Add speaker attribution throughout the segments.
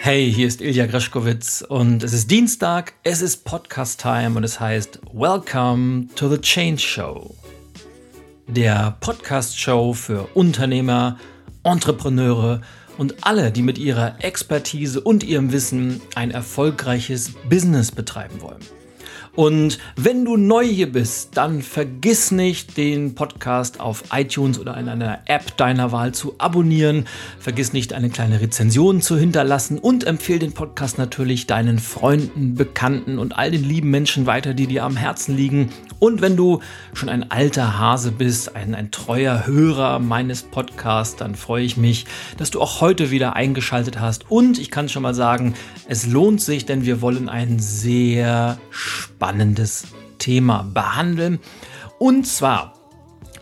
Speaker 1: Hey, hier ist Ilja Greschkowitz und es ist Dienstag, es ist Podcast Time und es heißt Welcome to the Change Show. Der Podcast Show für Unternehmer, Entrepreneure und alle, die mit ihrer Expertise und ihrem Wissen ein erfolgreiches Business betreiben wollen. Und wenn du neu hier bist, dann vergiss nicht, den Podcast auf iTunes oder in einer App deiner Wahl zu abonnieren. Vergiss nicht, eine kleine Rezension zu hinterlassen und empfehle den Podcast natürlich deinen Freunden, Bekannten und all den lieben Menschen weiter, die dir am Herzen liegen. Und wenn du schon ein alter Hase bist, ein, ein treuer Hörer meines Podcasts, dann freue ich mich, dass du auch heute wieder eingeschaltet hast. Und ich kann schon mal sagen, es lohnt sich, denn wir wollen ein sehr spannendes Thema behandeln. Und zwar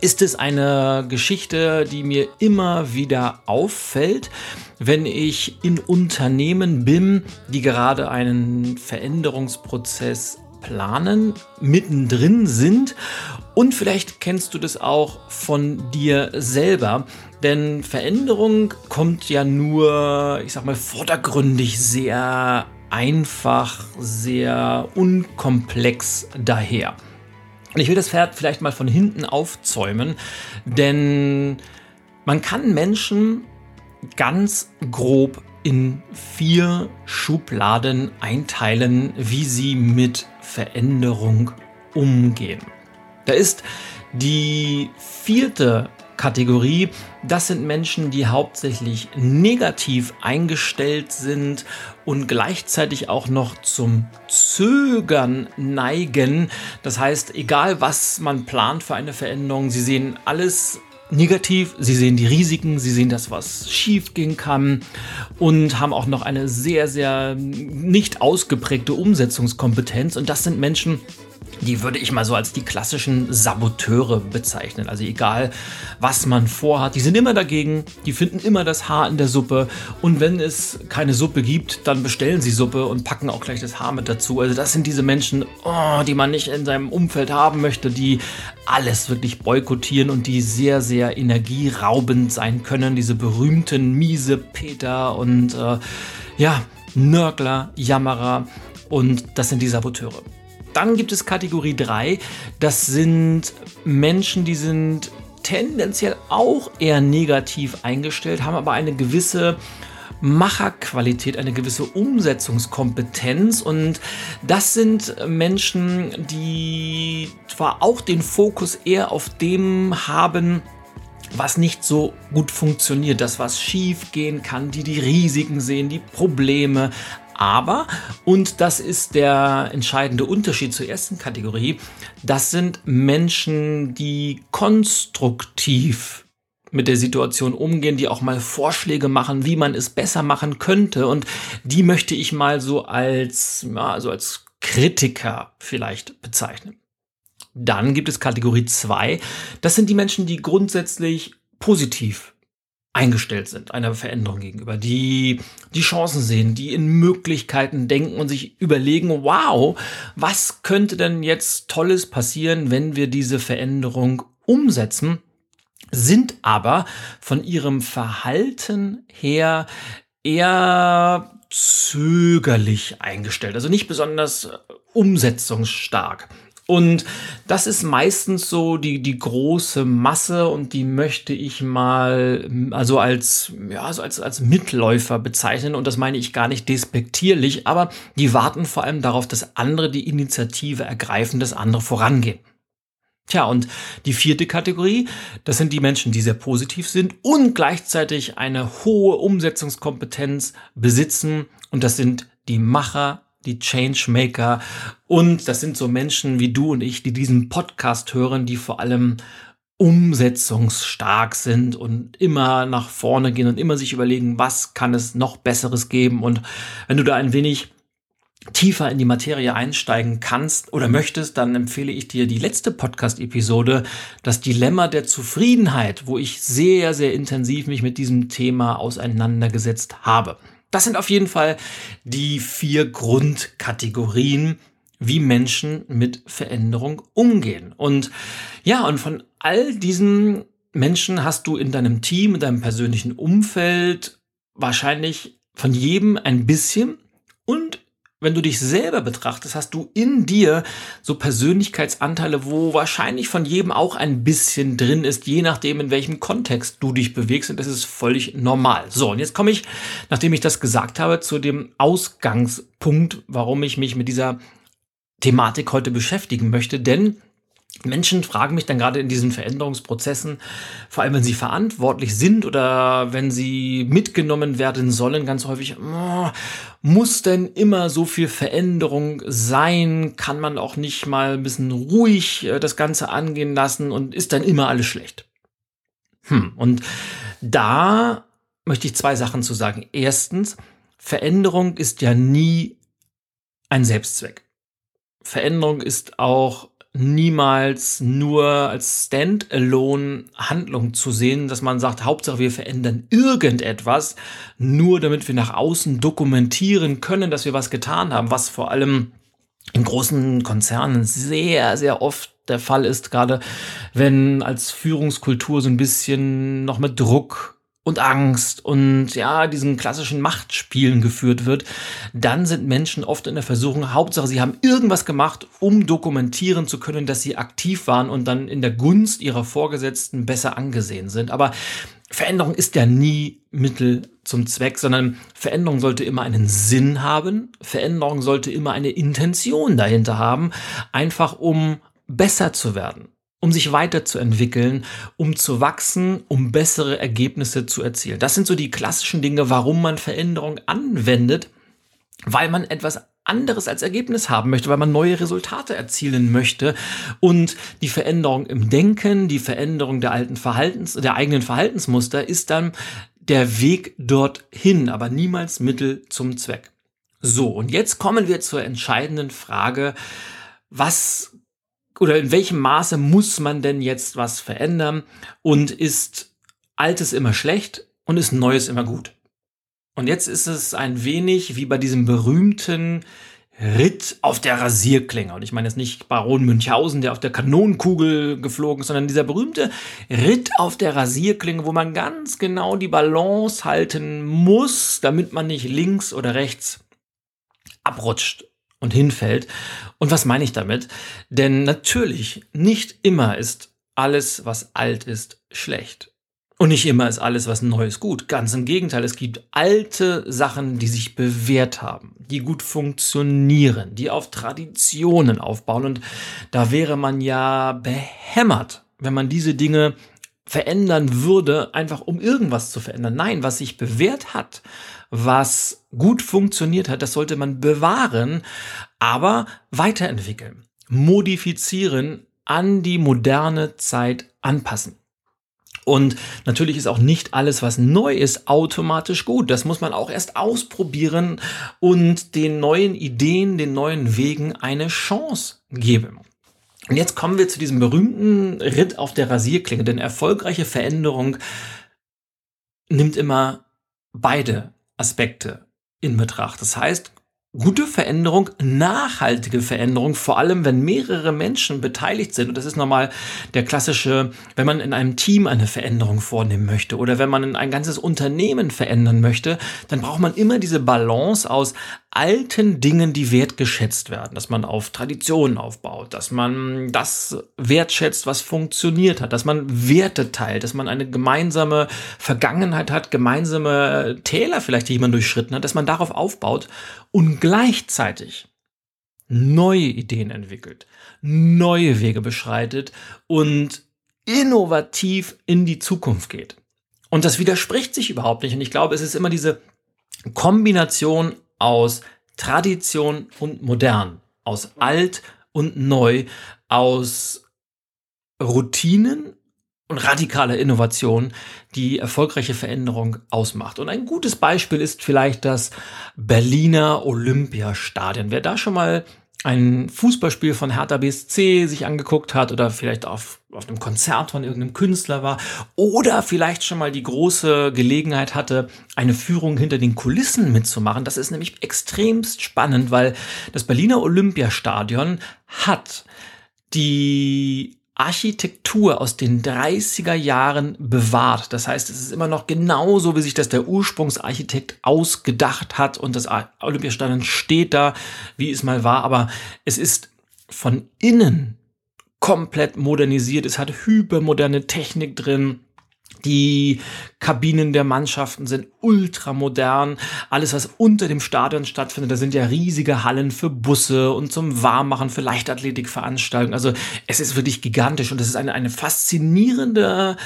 Speaker 1: ist es eine Geschichte, die mir immer wieder auffällt, wenn ich in Unternehmen bin, die gerade einen Veränderungsprozess planen, mittendrin sind. Und vielleicht kennst du das auch von dir selber. Denn Veränderung kommt ja nur, ich sag mal, vordergründig sehr einfach, sehr unkomplex daher. Und ich will das Pferd vielleicht mal von hinten aufzäumen, denn man kann Menschen ganz grob in vier Schubladen einteilen, wie sie mit Veränderung umgehen. Da ist die vierte Kategorie, das sind Menschen, die hauptsächlich negativ eingestellt sind und gleichzeitig auch noch zum Zögern neigen. Das heißt, egal was man plant für eine Veränderung, sie sehen alles negativ, sie sehen die Risiken, sie sehen das, was schief gehen kann und haben auch noch eine sehr, sehr nicht ausgeprägte Umsetzungskompetenz. Und das sind Menschen, die würde ich mal so als die klassischen Saboteure bezeichnen. Also egal, was man vorhat, die sind immer dagegen, die finden immer das Haar in der Suppe und wenn es keine Suppe gibt, dann bestellen sie Suppe und packen auch gleich das Haar mit dazu. Also das sind diese Menschen, oh, die man nicht in seinem Umfeld haben möchte, die alles wirklich boykottieren und die sehr, sehr energieraubend sein können. Diese berühmten miese Peter und äh, ja, Nörgler, Jammerer und das sind die Saboteure. Dann gibt es Kategorie 3. Das sind Menschen, die sind tendenziell auch eher negativ eingestellt, haben aber eine gewisse Macherqualität, eine gewisse Umsetzungskompetenz. Und das sind Menschen, die zwar auch den Fokus eher auf dem haben, was nicht so gut funktioniert, das was schief gehen kann, die die Risiken sehen, die Probleme, aber, und das ist der entscheidende Unterschied zur ersten Kategorie, das sind Menschen, die konstruktiv mit der Situation umgehen, die auch mal Vorschläge machen, wie man es besser machen könnte. Und die möchte ich mal so als, ja, also als Kritiker vielleicht bezeichnen. Dann gibt es Kategorie 2. Das sind die Menschen, die grundsätzlich positiv eingestellt sind einer Veränderung gegenüber, die die Chancen sehen, die in Möglichkeiten denken und sich überlegen, wow, was könnte denn jetzt Tolles passieren, wenn wir diese Veränderung umsetzen, sind aber von ihrem Verhalten her eher zögerlich eingestellt, also nicht besonders umsetzungsstark. Und das ist meistens so die, die große Masse und die möchte ich mal also als, ja, also als, als Mitläufer bezeichnen. Und das meine ich gar nicht despektierlich, aber die warten vor allem darauf, dass andere die Initiative ergreifen, dass andere vorangehen. Tja, und die vierte Kategorie, das sind die Menschen, die sehr positiv sind und gleichzeitig eine hohe Umsetzungskompetenz besitzen. Und das sind die Macher, die Changemaker und das sind so Menschen wie du und ich, die diesen Podcast hören, die vor allem umsetzungsstark sind und immer nach vorne gehen und immer sich überlegen, was kann es noch Besseres geben. Und wenn du da ein wenig tiefer in die Materie einsteigen kannst oder möchtest, dann empfehle ich dir die letzte Podcast-Episode, das Dilemma der Zufriedenheit, wo ich sehr, sehr intensiv mich mit diesem Thema auseinandergesetzt habe. Das sind auf jeden Fall die vier Grundkategorien, wie Menschen mit Veränderung umgehen. Und ja, und von all diesen Menschen hast du in deinem Team, in deinem persönlichen Umfeld wahrscheinlich von jedem ein bisschen und wenn du dich selber betrachtest, hast du in dir so Persönlichkeitsanteile, wo wahrscheinlich von jedem auch ein bisschen drin ist, je nachdem, in welchem Kontext du dich bewegst. Und das ist völlig normal. So, und jetzt komme ich, nachdem ich das gesagt habe, zu dem Ausgangspunkt, warum ich mich mit dieser Thematik heute beschäftigen möchte. Denn Menschen fragen mich dann gerade in diesen Veränderungsprozessen, vor allem wenn sie verantwortlich sind oder wenn sie mitgenommen werden sollen, ganz häufig, oh, muss denn immer so viel Veränderung sein? Kann man auch nicht mal ein bisschen ruhig äh, das Ganze angehen lassen und ist dann immer alles schlecht? Hm, und da möchte ich zwei Sachen zu sagen. Erstens, Veränderung ist ja nie ein Selbstzweck. Veränderung ist auch niemals nur als Standalone Handlung zu sehen, dass man sagt, Hauptsache wir verändern irgendetwas, nur damit wir nach außen dokumentieren können, dass wir was getan haben, was vor allem in großen Konzernen sehr, sehr oft der Fall ist, gerade wenn als Führungskultur so ein bisschen noch mit Druck und Angst und ja, diesen klassischen Machtspielen geführt wird, dann sind Menschen oft in der Versuchung, Hauptsache, sie haben irgendwas gemacht, um dokumentieren zu können, dass sie aktiv waren und dann in der Gunst ihrer Vorgesetzten besser angesehen sind. Aber Veränderung ist ja nie Mittel zum Zweck, sondern Veränderung sollte immer einen Sinn haben. Veränderung sollte immer eine Intention dahinter haben, einfach um besser zu werden um sich weiterzuentwickeln, um zu wachsen, um bessere Ergebnisse zu erzielen. Das sind so die klassischen Dinge, warum man Veränderung anwendet, weil man etwas anderes als Ergebnis haben möchte, weil man neue Resultate erzielen möchte und die Veränderung im Denken, die Veränderung der alten Verhaltens, der eigenen Verhaltensmuster ist dann der Weg dorthin, aber niemals Mittel zum Zweck. So, und jetzt kommen wir zur entscheidenden Frage, was oder in welchem Maße muss man denn jetzt was verändern und ist Altes immer schlecht und ist Neues immer gut? Und jetzt ist es ein wenig wie bei diesem berühmten Ritt auf der Rasierklinge. Und ich meine jetzt nicht Baron Münchhausen, der auf der Kanonenkugel geflogen ist, sondern dieser berühmte Ritt auf der Rasierklinge, wo man ganz genau die Balance halten muss, damit man nicht links oder rechts abrutscht und hinfällt. Und was meine ich damit? Denn natürlich, nicht immer ist alles, was alt ist, schlecht. Und nicht immer ist alles, was neu ist, gut. Ganz im Gegenteil, es gibt alte Sachen, die sich bewährt haben, die gut funktionieren, die auf Traditionen aufbauen. Und da wäre man ja behämmert, wenn man diese Dinge verändern würde, einfach um irgendwas zu verändern. Nein, was sich bewährt hat, was gut funktioniert hat, das sollte man bewahren, aber weiterentwickeln, modifizieren, an die moderne Zeit anpassen. Und natürlich ist auch nicht alles, was neu ist, automatisch gut. Das muss man auch erst ausprobieren und den neuen Ideen, den neuen Wegen eine Chance geben. Und jetzt kommen wir zu diesem berühmten Ritt auf der Rasierklinge, denn erfolgreiche Veränderung nimmt immer beide Aspekte in Betracht. Das heißt, gute Veränderung, nachhaltige Veränderung, vor allem wenn mehrere Menschen beteiligt sind. Und das ist nochmal der klassische, wenn man in einem Team eine Veränderung vornehmen möchte oder wenn man ein ganzes Unternehmen verändern möchte, dann braucht man immer diese Balance aus alten Dingen, die wertgeschätzt werden, dass man auf Traditionen aufbaut, dass man das wertschätzt, was funktioniert hat, dass man Werte teilt, dass man eine gemeinsame Vergangenheit hat, gemeinsame Täler vielleicht, die man durchschritten hat, dass man darauf aufbaut und gleichzeitig neue Ideen entwickelt, neue Wege beschreitet und innovativ in die Zukunft geht. Und das widerspricht sich überhaupt nicht. Und ich glaube, es ist immer diese Kombination aus Tradition und modern, aus alt und neu, aus Routinen und radikale Innovation, die erfolgreiche Veränderung ausmacht. Und ein gutes Beispiel ist vielleicht das Berliner Olympiastadion. Wer da schon mal ein Fußballspiel von Hertha BSC sich angeguckt hat oder vielleicht auf, auf einem Konzert von irgendeinem Künstler war oder vielleicht schon mal die große Gelegenheit hatte, eine Führung hinter den Kulissen mitzumachen. Das ist nämlich extremst spannend, weil das Berliner Olympiastadion hat die Architektur aus den 30er Jahren bewahrt. Das heißt, es ist immer noch genauso, wie sich das der Ursprungsarchitekt ausgedacht hat und das Olympiastadion steht da, wie es mal war, aber es ist von innen komplett modernisiert. Es hat hypermoderne Technik drin. Die Kabinen der Mannschaften sind ultramodern. Alles, was unter dem Stadion stattfindet, da sind ja riesige Hallen für Busse und zum Warmmachen, für Leichtathletikveranstaltungen. Also es ist wirklich gigantisch und es ist eine, eine faszinierende,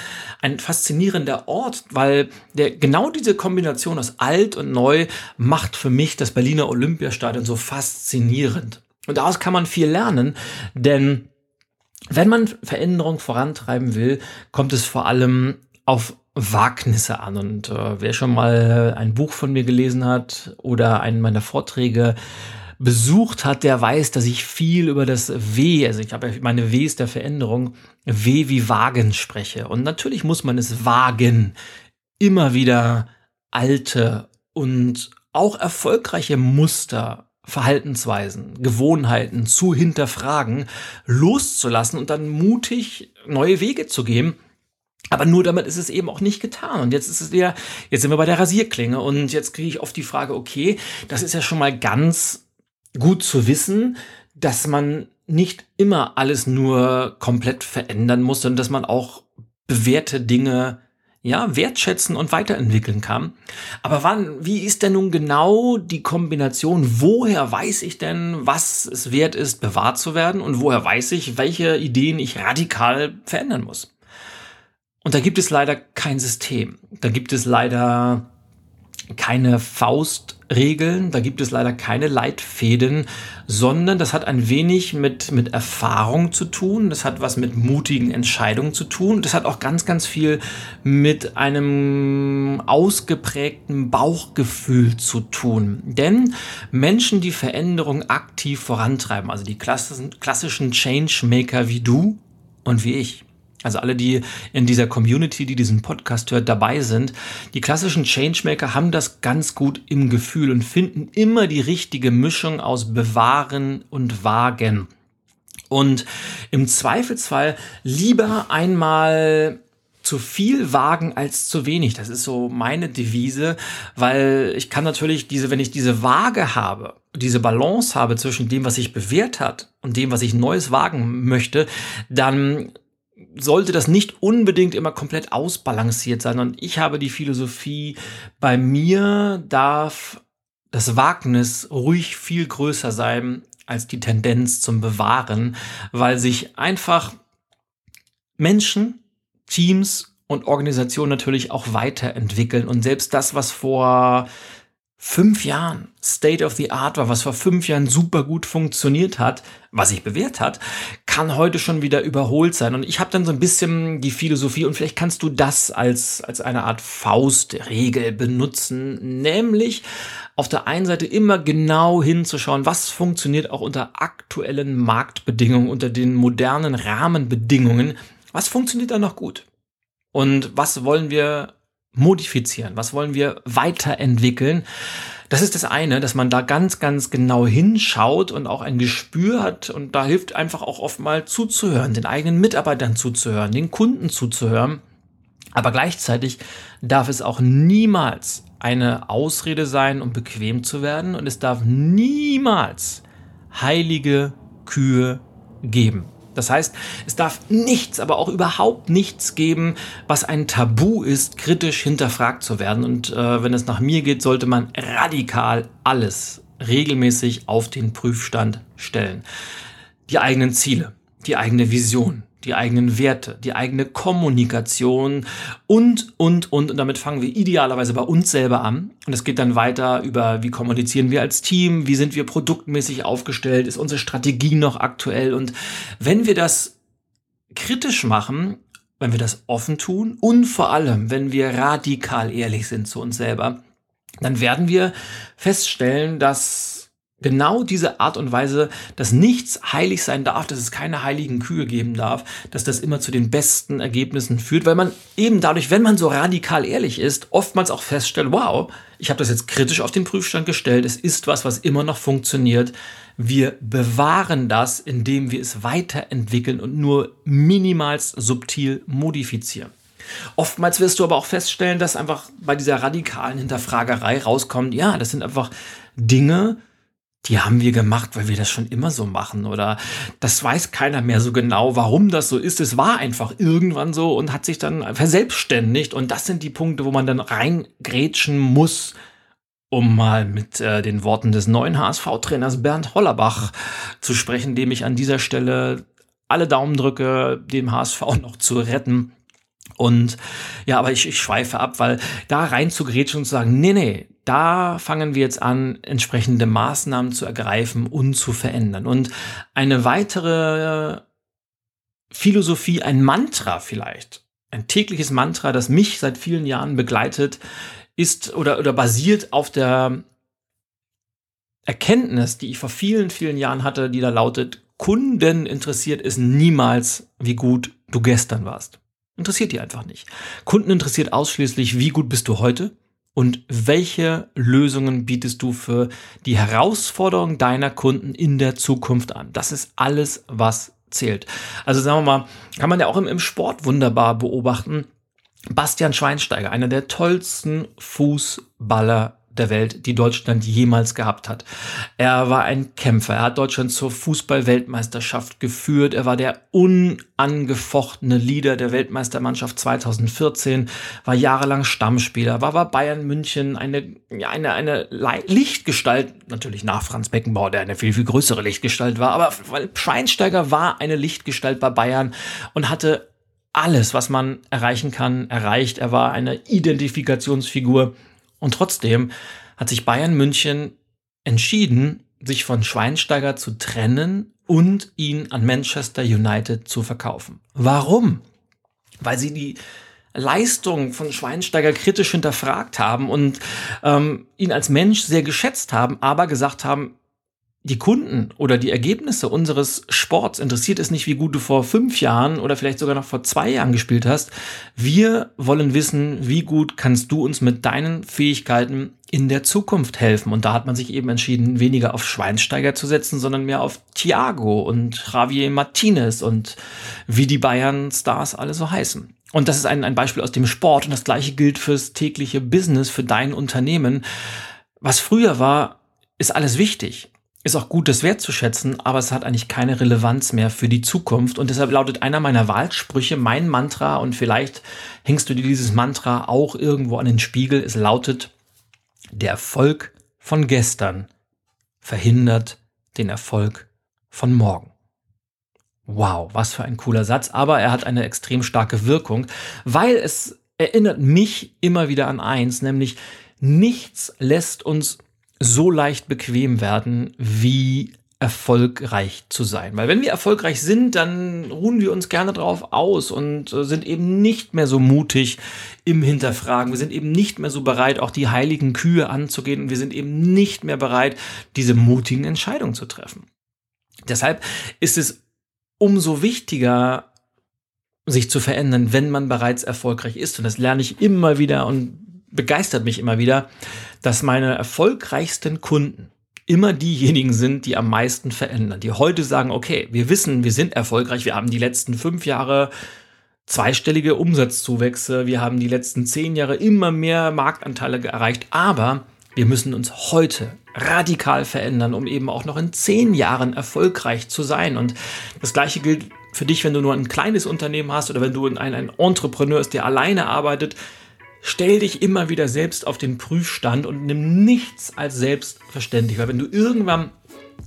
Speaker 1: ein faszinierender Ort, weil der, genau diese Kombination aus alt und neu macht für mich das Berliner Olympiastadion so faszinierend. Und daraus kann man viel lernen, denn wenn man Veränderung vorantreiben will, kommt es vor allem auf Wagnisse an. Und äh, wer schon mal ein Buch von mir gelesen hat oder einen meiner Vorträge besucht hat, der weiß, dass ich viel über das W, also ich habe ja meine Ws der Veränderung, W wie Wagen spreche. Und natürlich muss man es wagen, immer wieder alte und auch erfolgreiche Muster Verhaltensweisen, Gewohnheiten zu hinterfragen, loszulassen und dann mutig neue Wege zu gehen. Aber nur damit ist es eben auch nicht getan. Und jetzt ist es ja, jetzt sind wir bei der Rasierklinge und jetzt kriege ich oft die Frage, okay, das ist ja schon mal ganz gut zu wissen, dass man nicht immer alles nur komplett verändern muss, sondern dass man auch bewährte Dinge ja, wertschätzen und weiterentwickeln kann. Aber wann, wie ist denn nun genau die Kombination? Woher weiß ich denn, was es wert ist, bewahrt zu werden? Und woher weiß ich, welche Ideen ich radikal verändern muss? Und da gibt es leider kein System. Da gibt es leider keine Faustregeln, da gibt es leider keine Leitfäden, sondern das hat ein wenig mit, mit Erfahrung zu tun, das hat was mit mutigen Entscheidungen zu tun, das hat auch ganz, ganz viel mit einem ausgeprägten Bauchgefühl zu tun. Denn Menschen, die Veränderung aktiv vorantreiben, also die klassischen, Changemaker wie du und wie ich, also alle, die in dieser Community, die diesen Podcast hört, dabei sind, die klassischen Changemaker haben das ganz gut im Gefühl und finden immer die richtige Mischung aus bewahren und wagen. Und im Zweifelsfall lieber einmal zu viel wagen als zu wenig. Das ist so meine Devise, weil ich kann natürlich diese, wenn ich diese Waage habe, diese Balance habe zwischen dem, was sich bewährt hat und dem, was ich Neues wagen möchte, dann sollte das nicht unbedingt immer komplett ausbalanciert sein. Und ich habe die Philosophie, bei mir darf das Wagnis ruhig viel größer sein als die Tendenz zum Bewahren, weil sich einfach Menschen, Teams und Organisationen natürlich auch weiterentwickeln. Und selbst das, was vor fünf Jahren State of the Art war, was vor fünf Jahren super gut funktioniert hat, was sich bewährt hat, kann heute schon wieder überholt sein. Und ich habe dann so ein bisschen die Philosophie und vielleicht kannst du das als, als eine Art Faustregel benutzen, nämlich auf der einen Seite immer genau hinzuschauen, was funktioniert auch unter aktuellen Marktbedingungen, unter den modernen Rahmenbedingungen, was funktioniert da noch gut? Und was wollen wir modifizieren? Was wollen wir weiterentwickeln? Das ist das eine, dass man da ganz, ganz genau hinschaut und auch ein Gespür hat. Und da hilft einfach auch oft mal zuzuhören, den eigenen Mitarbeitern zuzuhören, den Kunden zuzuhören. Aber gleichzeitig darf es auch niemals eine Ausrede sein, um bequem zu werden. Und es darf niemals heilige Kühe geben. Das heißt, es darf nichts, aber auch überhaupt nichts geben, was ein Tabu ist, kritisch hinterfragt zu werden. Und äh, wenn es nach mir geht, sollte man radikal alles regelmäßig auf den Prüfstand stellen. Die eigenen Ziele, die eigene Vision, die eigenen Werte, die eigene Kommunikation und, und, und. Und damit fangen wir idealerweise bei uns selber an. Und es geht dann weiter über, wie kommunizieren wir als Team, wie sind wir produktmäßig aufgestellt, ist unsere Strategie noch aktuell. Und wenn wir das kritisch machen, wenn wir das offen tun und vor allem, wenn wir radikal ehrlich sind zu uns selber, dann werden wir feststellen, dass genau diese Art und Weise, dass nichts heilig sein darf, dass es keine heiligen Kühe geben darf, dass das immer zu den besten Ergebnissen führt, weil man eben dadurch, wenn man so radikal ehrlich ist, oftmals auch feststellt, wow, ich habe das jetzt kritisch auf den Prüfstand gestellt, es ist was, was immer noch funktioniert. Wir bewahren das, indem wir es weiterentwickeln und nur minimals subtil modifizieren. Oftmals wirst du aber auch feststellen, dass einfach bei dieser radikalen Hinterfragerei rauskommt, ja, das sind einfach Dinge, die haben wir gemacht, weil wir das schon immer so machen oder das weiß keiner mehr so genau, warum das so ist. Es war einfach irgendwann so und hat sich dann verselbstständigt und das sind die Punkte, wo man dann reingrätschen muss, um mal mit äh, den Worten des neuen HSV-Trainers Bernd Hollerbach zu sprechen, dem ich an dieser Stelle alle Daumen drücke, dem HSV noch zu retten. Und ja, aber ich, ich schweife ab, weil da rein zu grätschen und zu sagen, nee, nee, da fangen wir jetzt an, entsprechende Maßnahmen zu ergreifen und zu verändern. Und eine weitere Philosophie, ein Mantra vielleicht, ein tägliches Mantra, das mich seit vielen Jahren begleitet, ist oder, oder basiert auf der Erkenntnis, die ich vor vielen, vielen Jahren hatte, die da lautet, Kunden interessiert es niemals, wie gut du gestern warst. Interessiert die einfach nicht. Kunden interessiert ausschließlich, wie gut bist du heute und welche Lösungen bietest du für die Herausforderungen deiner Kunden in der Zukunft an. Das ist alles, was zählt. Also sagen wir mal, kann man ja auch im, im Sport wunderbar beobachten. Bastian Schweinsteiger, einer der tollsten Fußballer der Welt, die Deutschland jemals gehabt hat. Er war ein Kämpfer. Er hat Deutschland zur Fußball-Weltmeisterschaft geführt. Er war der unangefochtene Leader der Weltmeistermannschaft 2014, war jahrelang Stammspieler, war bei Bayern München eine, eine, eine Lichtgestalt, natürlich nach Franz Beckenbauer, der eine viel, viel größere Lichtgestalt war, aber Schweinsteiger war eine Lichtgestalt bei Bayern und hatte alles, was man erreichen kann, erreicht. Er war eine Identifikationsfigur und trotzdem hat sich Bayern München entschieden, sich von Schweinsteiger zu trennen und ihn an Manchester United zu verkaufen. Warum? Weil sie die Leistung von Schweinsteiger kritisch hinterfragt haben und ähm, ihn als Mensch sehr geschätzt haben, aber gesagt haben, die Kunden oder die Ergebnisse unseres Sports interessiert es nicht, wie gut du vor fünf Jahren oder vielleicht sogar noch vor zwei Jahren gespielt hast. Wir wollen wissen, wie gut kannst du uns mit deinen Fähigkeiten in der Zukunft helfen. Und da hat man sich eben entschieden, weniger auf Schweinsteiger zu setzen, sondern mehr auf Thiago und Javier Martinez und wie die Bayern-Stars alle so heißen. Und das ist ein, ein Beispiel aus dem Sport und das gleiche gilt fürs tägliche Business, für dein Unternehmen. Was früher war, ist alles wichtig ist auch gut, das wertzuschätzen, aber es hat eigentlich keine Relevanz mehr für die Zukunft. Und deshalb lautet einer meiner Wahlsprüche, mein Mantra, und vielleicht hängst du dir dieses Mantra auch irgendwo an den Spiegel. Es lautet, der Erfolg von gestern verhindert den Erfolg von morgen. Wow, was für ein cooler Satz, aber er hat eine extrem starke Wirkung, weil es erinnert mich immer wieder an eins, nämlich nichts lässt uns so leicht bequem werden, wie erfolgreich zu sein. Weil wenn wir erfolgreich sind, dann ruhen wir uns gerne drauf aus und äh, sind eben nicht mehr so mutig im Hinterfragen. Wir sind eben nicht mehr so bereit, auch die heiligen Kühe anzugehen und wir sind eben nicht mehr bereit, diese mutigen Entscheidungen zu treffen. Deshalb ist es umso wichtiger, sich zu verändern, wenn man bereits erfolgreich ist. Und das lerne ich immer wieder und begeistert mich immer wieder, dass meine erfolgreichsten Kunden immer diejenigen sind, die am meisten verändern, die heute sagen, okay, wir wissen, wir sind erfolgreich, wir haben die letzten fünf Jahre zweistellige Umsatzzuwächse, wir haben die letzten zehn Jahre immer mehr Marktanteile erreicht, aber wir müssen uns heute radikal verändern, um eben auch noch in zehn Jahren erfolgreich zu sein. Und das gleiche gilt für dich, wenn du nur ein kleines Unternehmen hast oder wenn du ein, ein Entrepreneur bist, der alleine arbeitet. Stell dich immer wieder selbst auf den Prüfstand und nimm nichts als selbstverständlich, weil wenn du irgendwann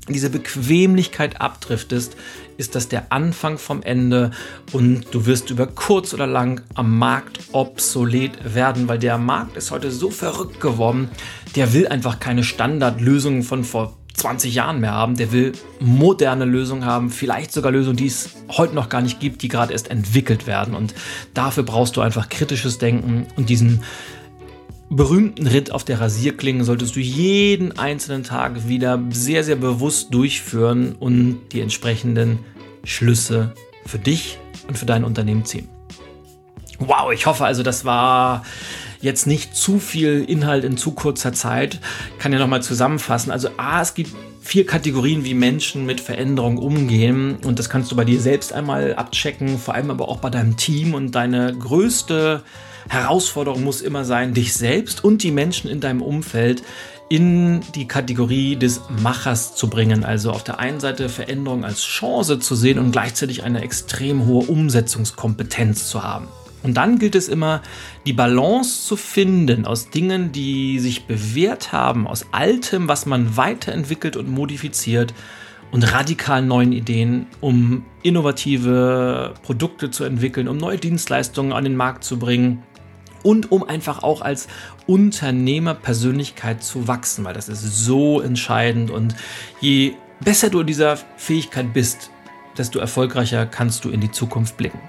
Speaker 1: diese Bequemlichkeit abdriftest, ist das der Anfang vom Ende und du wirst über kurz oder lang am Markt obsolet werden, weil der Markt ist heute so verrückt geworden, der will einfach keine Standardlösungen von vor 20 Jahren mehr haben. Der will moderne Lösungen haben, vielleicht sogar Lösungen, die es heute noch gar nicht gibt, die gerade erst entwickelt werden. Und dafür brauchst du einfach kritisches Denken und diesen berühmten Ritt auf der Rasierklinge solltest du jeden einzelnen Tag wieder sehr, sehr bewusst durchführen und die entsprechenden Schlüsse für dich und für dein Unternehmen ziehen. Wow, ich hoffe also, das war jetzt nicht zu viel Inhalt in zu kurzer Zeit. Ich kann ja nochmal zusammenfassen. Also A, es gibt vier Kategorien, wie Menschen mit Veränderung umgehen. Und das kannst du bei dir selbst einmal abchecken, vor allem aber auch bei deinem Team. Und deine größte Herausforderung muss immer sein, dich selbst und die Menschen in deinem Umfeld in die Kategorie des Machers zu bringen. Also auf der einen Seite Veränderung als Chance zu sehen und gleichzeitig eine extrem hohe Umsetzungskompetenz zu haben. Und dann gilt es immer, die Balance zu finden aus Dingen, die sich bewährt haben, aus Altem, was man weiterentwickelt und modifiziert und radikal neuen Ideen, um innovative Produkte zu entwickeln, um neue Dienstleistungen an den Markt zu bringen und um einfach auch als Unternehmerpersönlichkeit zu wachsen, weil das ist so entscheidend und je besser du in dieser Fähigkeit bist, desto erfolgreicher kannst du in die Zukunft blicken.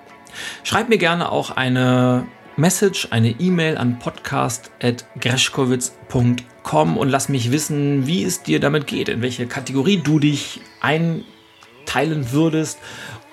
Speaker 1: Schreib mir gerne auch eine Message, eine E-Mail an podcast.greschkowitz.com und lass mich wissen, wie es dir damit geht, in welche Kategorie du dich einteilen würdest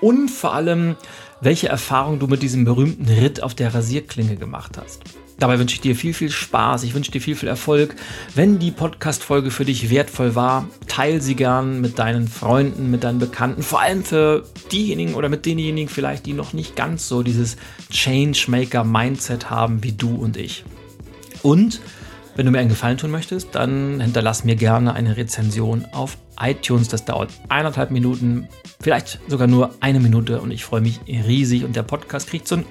Speaker 1: und vor allem, welche Erfahrung du mit diesem berühmten Ritt auf der Rasierklinge gemacht hast. Dabei wünsche ich dir viel, viel Spaß. Ich wünsche dir viel, viel Erfolg. Wenn die Podcast-Folge für dich wertvoll war, teile sie gern mit deinen Freunden, mit deinen Bekannten. Vor allem für diejenigen oder mit denjenigen vielleicht, die noch nicht ganz so dieses Changemaker-Mindset haben wie du und ich. Und wenn du mir einen Gefallen tun möchtest, dann hinterlass mir gerne eine Rezension auf iTunes. Das dauert eineinhalb Minuten, vielleicht sogar nur eine Minute und ich freue mich riesig. Und der Podcast kriegt so einen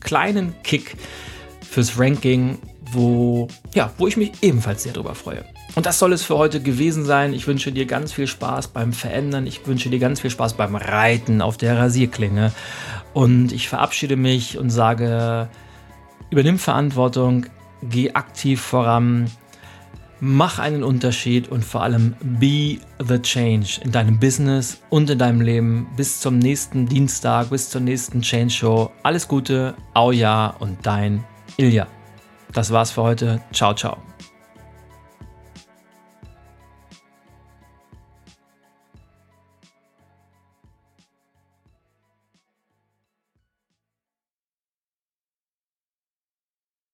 Speaker 1: kleinen Kick fürs Ranking, wo, ja, wo ich mich ebenfalls sehr darüber freue. Und das soll es für heute gewesen sein. Ich wünsche dir ganz viel Spaß beim Verändern. Ich wünsche dir ganz viel Spaß beim Reiten auf der Rasierklinge. Und ich verabschiede mich und sage, übernimm Verantwortung, geh aktiv voran, mach einen Unterschied und vor allem be the change in deinem Business und in deinem Leben. Bis zum nächsten Dienstag, bis zur nächsten Change Show. Alles Gute, au ja und dein Ilja. Das war's für heute. Ciao, ciao.